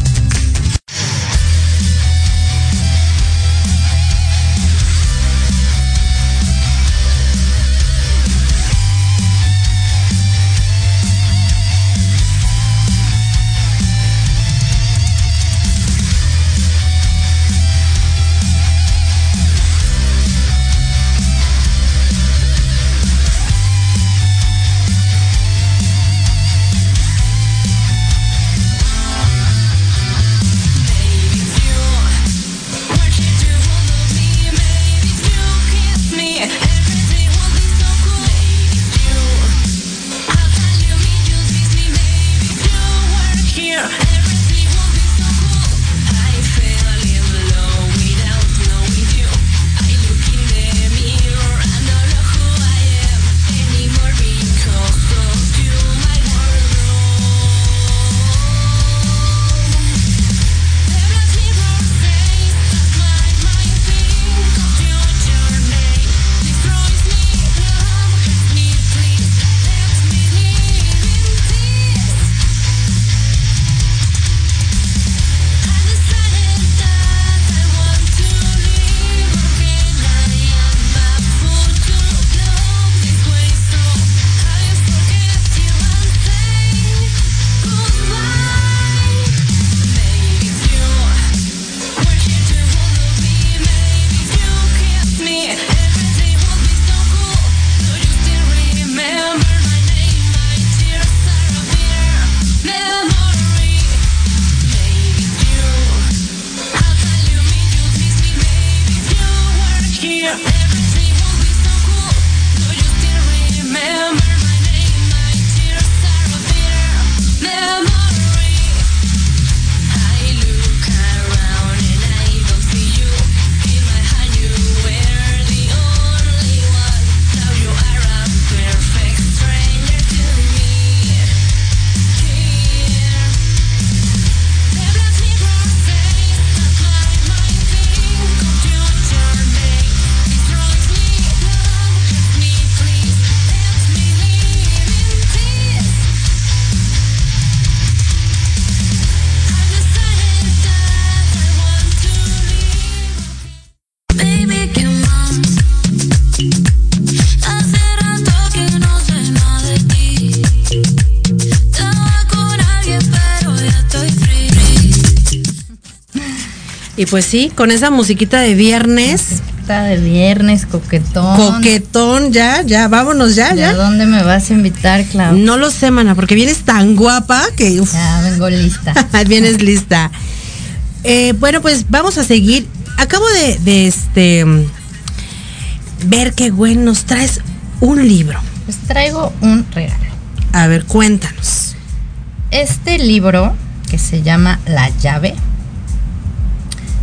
Pues sí, con esa musiquita de viernes. Musiquita de viernes, coquetón. Coquetón, ya, ya, vámonos ya, ya. ¿A dónde me vas a invitar, Clau? No lo sé, mana, porque vienes tan guapa que. Ya, vengo lista. vienes lista. Eh, bueno, pues vamos a seguir. Acabo de, de este ver qué bueno nos traes un libro. Pues traigo un regalo. A ver, cuéntanos. Este libro, que se llama La llave,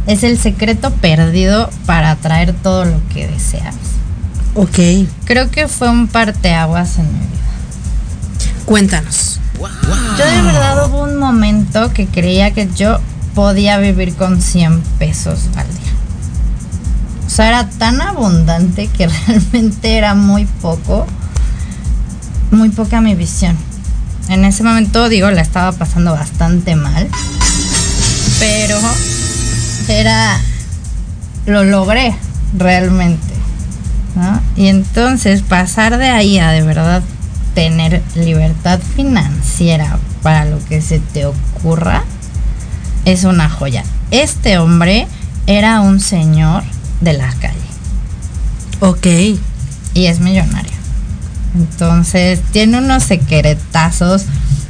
es el secreto perdido para atraer todo lo que deseas. Ok. Creo que fue un parteaguas en mi vida. Cuéntanos. Yo de verdad hubo un momento que creía que yo podía vivir con 100 pesos al día. O sea, era tan abundante que realmente era muy poco, muy poca mi visión. En ese momento, digo, la estaba pasando bastante mal. Pero era, lo logré realmente. Y entonces pasar de ahí a de verdad tener libertad financiera para lo que se te ocurra es una joya. Este hombre era un señor de la calle. Ok. Y es millonario. Entonces tiene unos secretazos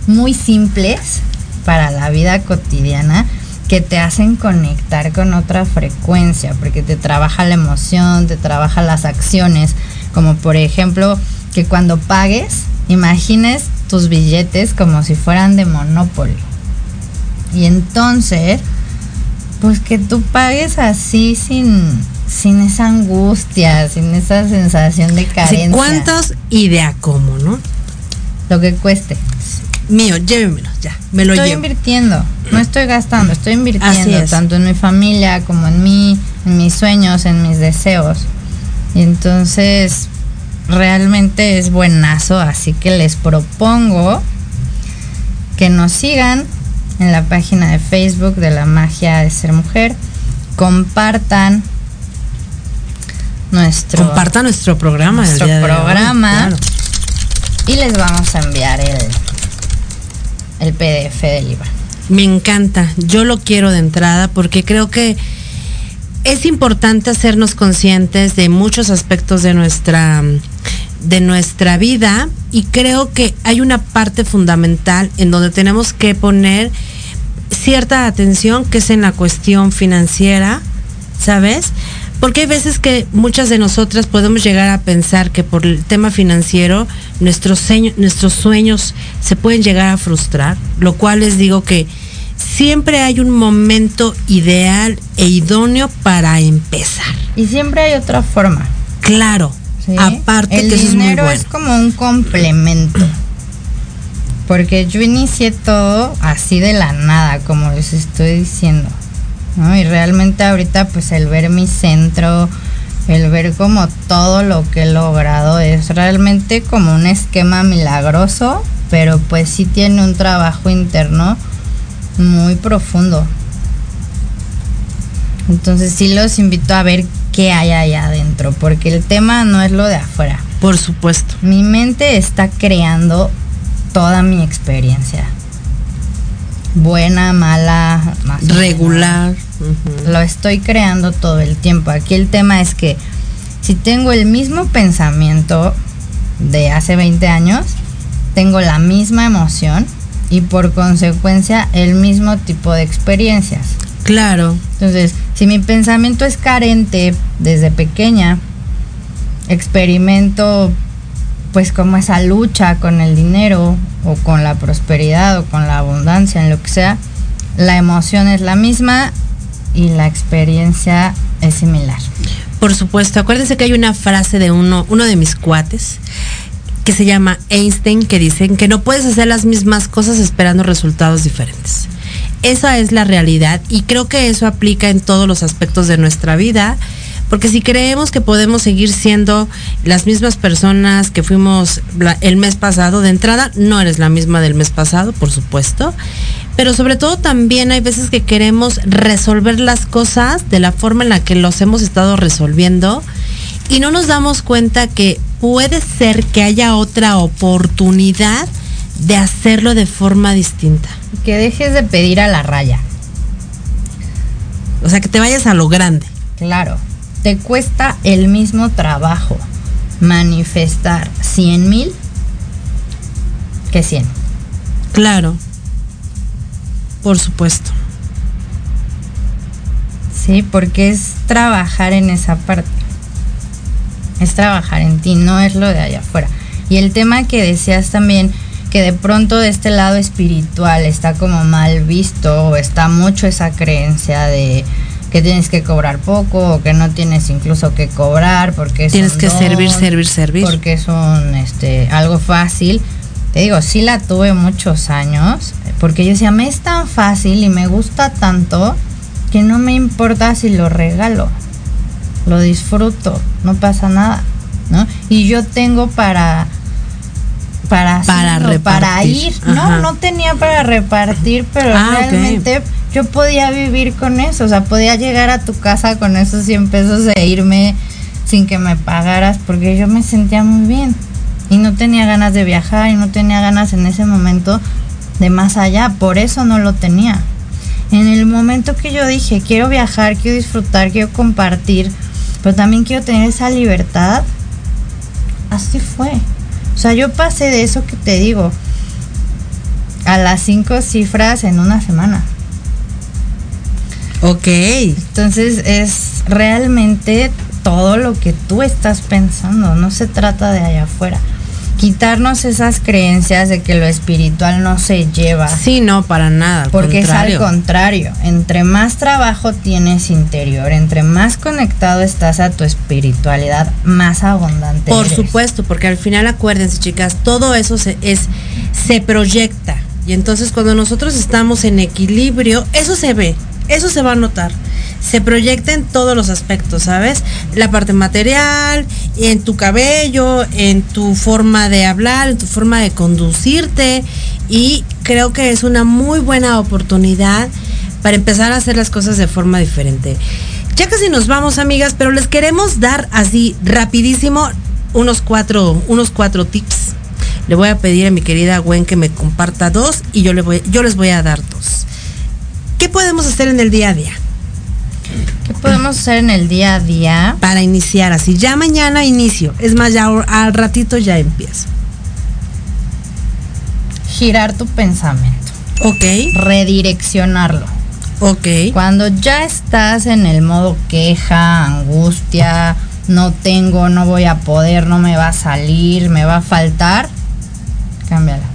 muy simples para la vida cotidiana que te hacen conectar con otra frecuencia, porque te trabaja la emoción, te trabaja las acciones, como por ejemplo que cuando pagues, imagines tus billetes como si fueran de Monopoly. Y entonces, pues que tú pagues así sin, sin esa angustia, sin esa sensación de carencia. ¿Cuántos y de a cómo, no? Lo que cueste mío, llévemelo, ya, me lo estoy invirtiendo, no estoy gastando, estoy invirtiendo tanto en mi familia como en mí, en mis sueños, en mis deseos. Y entonces realmente es buenazo, así que les propongo que nos sigan en la página de Facebook de la magia de ser mujer, compartan nuestro compartan nuestro programa, nuestro programa. y les vamos a enviar el el PDF del libro. Me encanta, yo lo quiero de entrada porque creo que es importante hacernos conscientes de muchos aspectos de nuestra de nuestra vida y creo que hay una parte fundamental en donde tenemos que poner cierta atención que es en la cuestión financiera, ¿sabes? Porque hay veces que muchas de nosotras podemos llegar a pensar que por el tema financiero nuestros, nuestros sueños se pueden llegar a frustrar, lo cual les digo que siempre hay un momento ideal e idóneo para empezar. Y siempre hay otra forma. Claro, aparte el que dinero es muy bueno. es como un complemento. Porque yo inicié todo así de la nada, como les estoy diciendo. Y realmente ahorita pues el ver mi centro, el ver como todo lo que he logrado es realmente como un esquema milagroso, pero pues sí tiene un trabajo interno muy profundo. Entonces sí los invito a ver qué hay allá adentro, porque el tema no es lo de afuera. Por supuesto. Mi mente está creando toda mi experiencia buena, mala, más regular. Lo estoy creando todo el tiempo. Aquí el tema es que si tengo el mismo pensamiento de hace 20 años, tengo la misma emoción y por consecuencia el mismo tipo de experiencias. Claro. Entonces, si mi pensamiento es carente desde pequeña, experimento pues como esa lucha con el dinero o con la prosperidad o con la abundancia, en lo que sea, la emoción es la misma y la experiencia es similar. Por supuesto, acuérdense que hay una frase de uno, uno de mis cuates que se llama Einstein que dicen que no puedes hacer las mismas cosas esperando resultados diferentes. Esa es la realidad y creo que eso aplica en todos los aspectos de nuestra vida porque si creemos que podemos seguir siendo las mismas personas que fuimos el mes pasado, de entrada no eres la misma del mes pasado, por supuesto, pero sobre todo también hay veces que queremos resolver las cosas de la forma en la que los hemos estado resolviendo y no nos damos cuenta que puede ser que haya otra oportunidad de hacerlo de forma distinta. Que dejes de pedir a la raya. O sea, que te vayas a lo grande. Claro te cuesta el mismo trabajo manifestar 100 mil que 100. Claro, por supuesto. Sí, porque es trabajar en esa parte. Es trabajar en ti, no es lo de allá afuera. Y el tema que decías también, que de pronto de este lado espiritual está como mal visto, o está mucho esa creencia de que tienes que cobrar poco o que no tienes incluso que cobrar porque tienes que servir, servir, servir. Porque es un este algo fácil. Te digo, sí la tuve muchos años porque yo decía, me es tan fácil y me gusta tanto que no me importa si lo regalo. Lo disfruto, no pasa nada, ¿no? Y yo tengo para para para, para ir, no, no tenía para repartir, pero ah, realmente yo podía vivir con eso, o sea, podía llegar a tu casa con esos 100 pesos e irme sin que me pagaras porque yo me sentía muy bien y no tenía ganas de viajar y no tenía ganas en ese momento de más allá, por eso no lo tenía. En el momento que yo dije, quiero viajar, quiero disfrutar, quiero compartir, pero también quiero tener esa libertad, así fue. O sea, yo pasé de eso que te digo a las cinco cifras en una semana. Ok. Entonces es realmente todo lo que tú estás pensando, no se trata de allá afuera. Quitarnos esas creencias de que lo espiritual no se lleva. Sí, no, para nada. porque es al contrario. Entre más trabajo tienes interior, entre más conectado estás a tu espiritualidad, más abundante. Por supuesto, porque al final acuérdense, chicas, todo eso se, es, se proyecta. Y entonces cuando nosotros estamos en equilibrio, eso se ve eso se va a notar. Se proyecta en todos los aspectos, ¿sabes? La parte material, en tu cabello, en tu forma de hablar, en tu forma de conducirte. Y creo que es una muy buena oportunidad para empezar a hacer las cosas de forma diferente. Ya casi nos vamos, amigas, pero les queremos dar así rapidísimo unos cuatro, unos cuatro tips. Le voy a pedir a mi querida Gwen que me comparta dos y yo, les voy a dar dos. ¿Qué podemos hacer en el día a día? ¿Qué podemos hacer en el día a día? Para iniciar así. Ya mañana inicio. Es más, ya al ratito ya empiezo. Girar tu pensamiento. Ok. Redireccionarlo. Ok. Cuando ya estás en el modo queja, angustia, no tengo, no voy a poder, no me va a salir, me va a faltar, cámbiala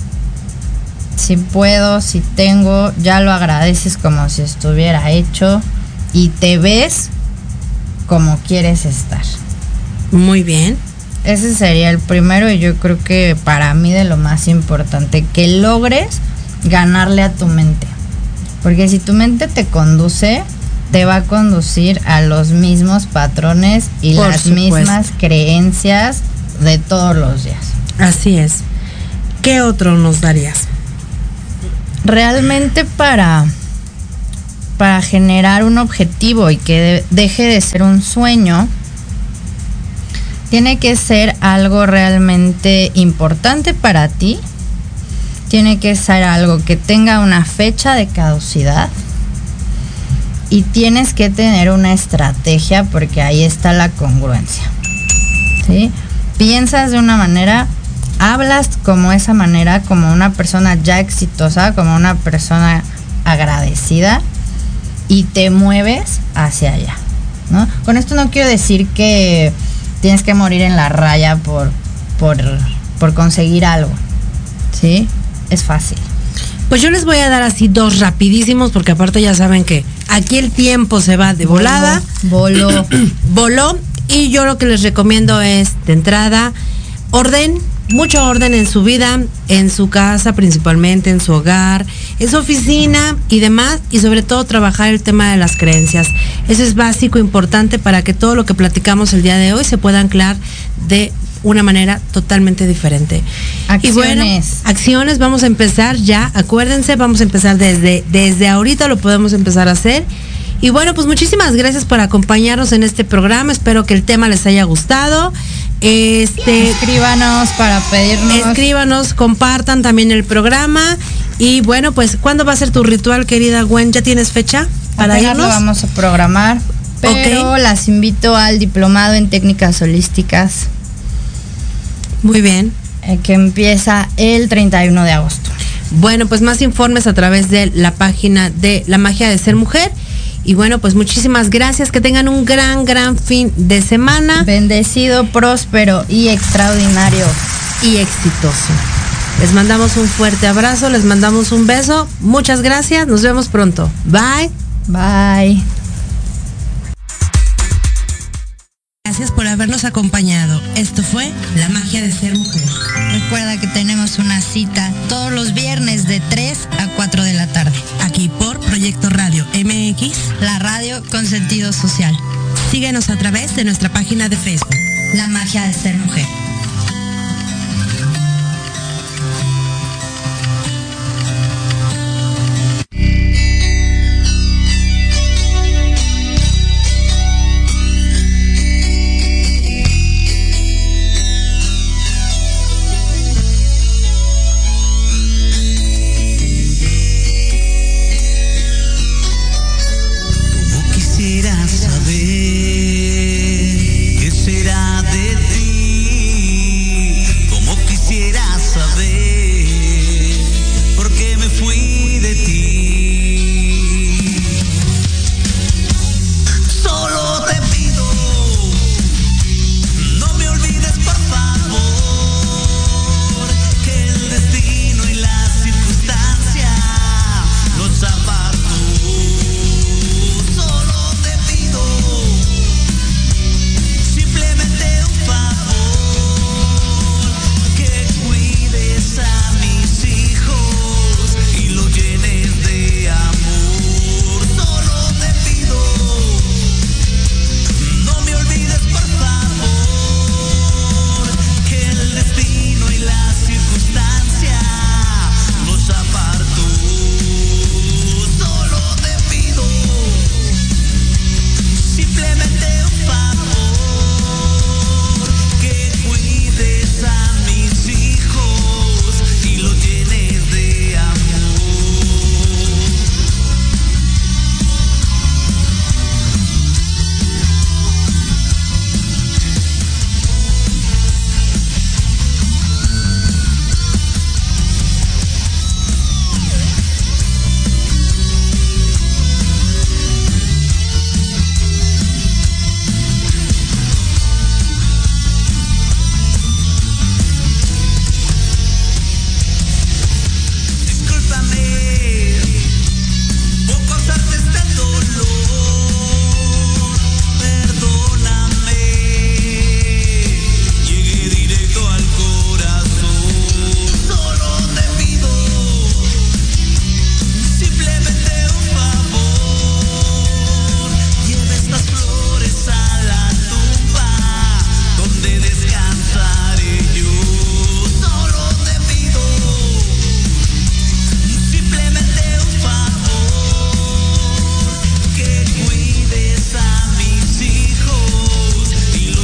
si puedo, si tengo, ya lo agradeces como si estuviera hecho y te ves como quieres estar. Muy bien. Ese sería el primero y yo creo que para mí de lo más importante, que logres ganarle a tu mente. Porque si tu mente te conduce, te va a conducir a los mismos patrones y las mismas creencias de todos los días. Así es. ¿Qué otro nos darías? Realmente para, para generar un objetivo y que deje de ser un sueño, tiene que ser algo realmente importante para ti, tiene que ser algo que tenga una fecha de caducidad y tienes que tener una estrategia porque ahí está la congruencia. ¿sí? Piensas de una manera, hablas como esa manera, como una persona ya exitosa, como una persona agradecida y te mueves hacia allá. ¿no? Con esto no quiero decir que tienes que morir en la raya por, por, por conseguir algo. ¿Sí? Es fácil. Pues yo les voy a dar así dos rapidísimos, porque aparte ya saben que aquí el tiempo se va de volada. Voló. Voló. Y yo lo que les recomiendo es, de entrada, orden, mucho orden en su vida, en su casa principalmente, en su hogar, en su oficina y demás, y sobre todo trabajar el tema de las creencias. Eso es básico, importante para que todo lo que platicamos el día de hoy se pueda anclar de una manera totalmente diferente. Acciones. Y bueno, acciones, vamos a empezar ya, acuérdense, vamos a empezar desde, desde ahorita, lo podemos empezar a hacer. Y bueno, pues muchísimas gracias por acompañarnos en este programa. Espero que el tema les haya gustado. Este, escríbanos para pedirnos. Escríbanos, compartan también el programa. Y bueno, pues, ¿cuándo va a ser tu ritual, querida Gwen? ¿Ya tienes fecha para Apenas lo vamos a programar. Pero las invito al diplomado en técnicas holísticas. Muy bien. Eh, que empieza el 31 de agosto. Bueno, pues más informes a través de la página de La Magia de Ser Mujer. Y bueno, pues muchísimas gracias. Que tengan un gran, gran fin de semana. Bendecido, próspero y extraordinario. Y exitoso. Les mandamos un fuerte abrazo, les mandamos un beso. Muchas gracias. Nos vemos pronto. Bye. Bye. Gracias por habernos acompañado. Esto fue La magia de ser mujer. Recuerda que tenemos una cita todos los viernes de 3 a 4 de la tarde. Aquí por Proyecto Radio MX, la radio con sentido social. Síguenos a través de nuestra página de Facebook. La magia de ser mujer.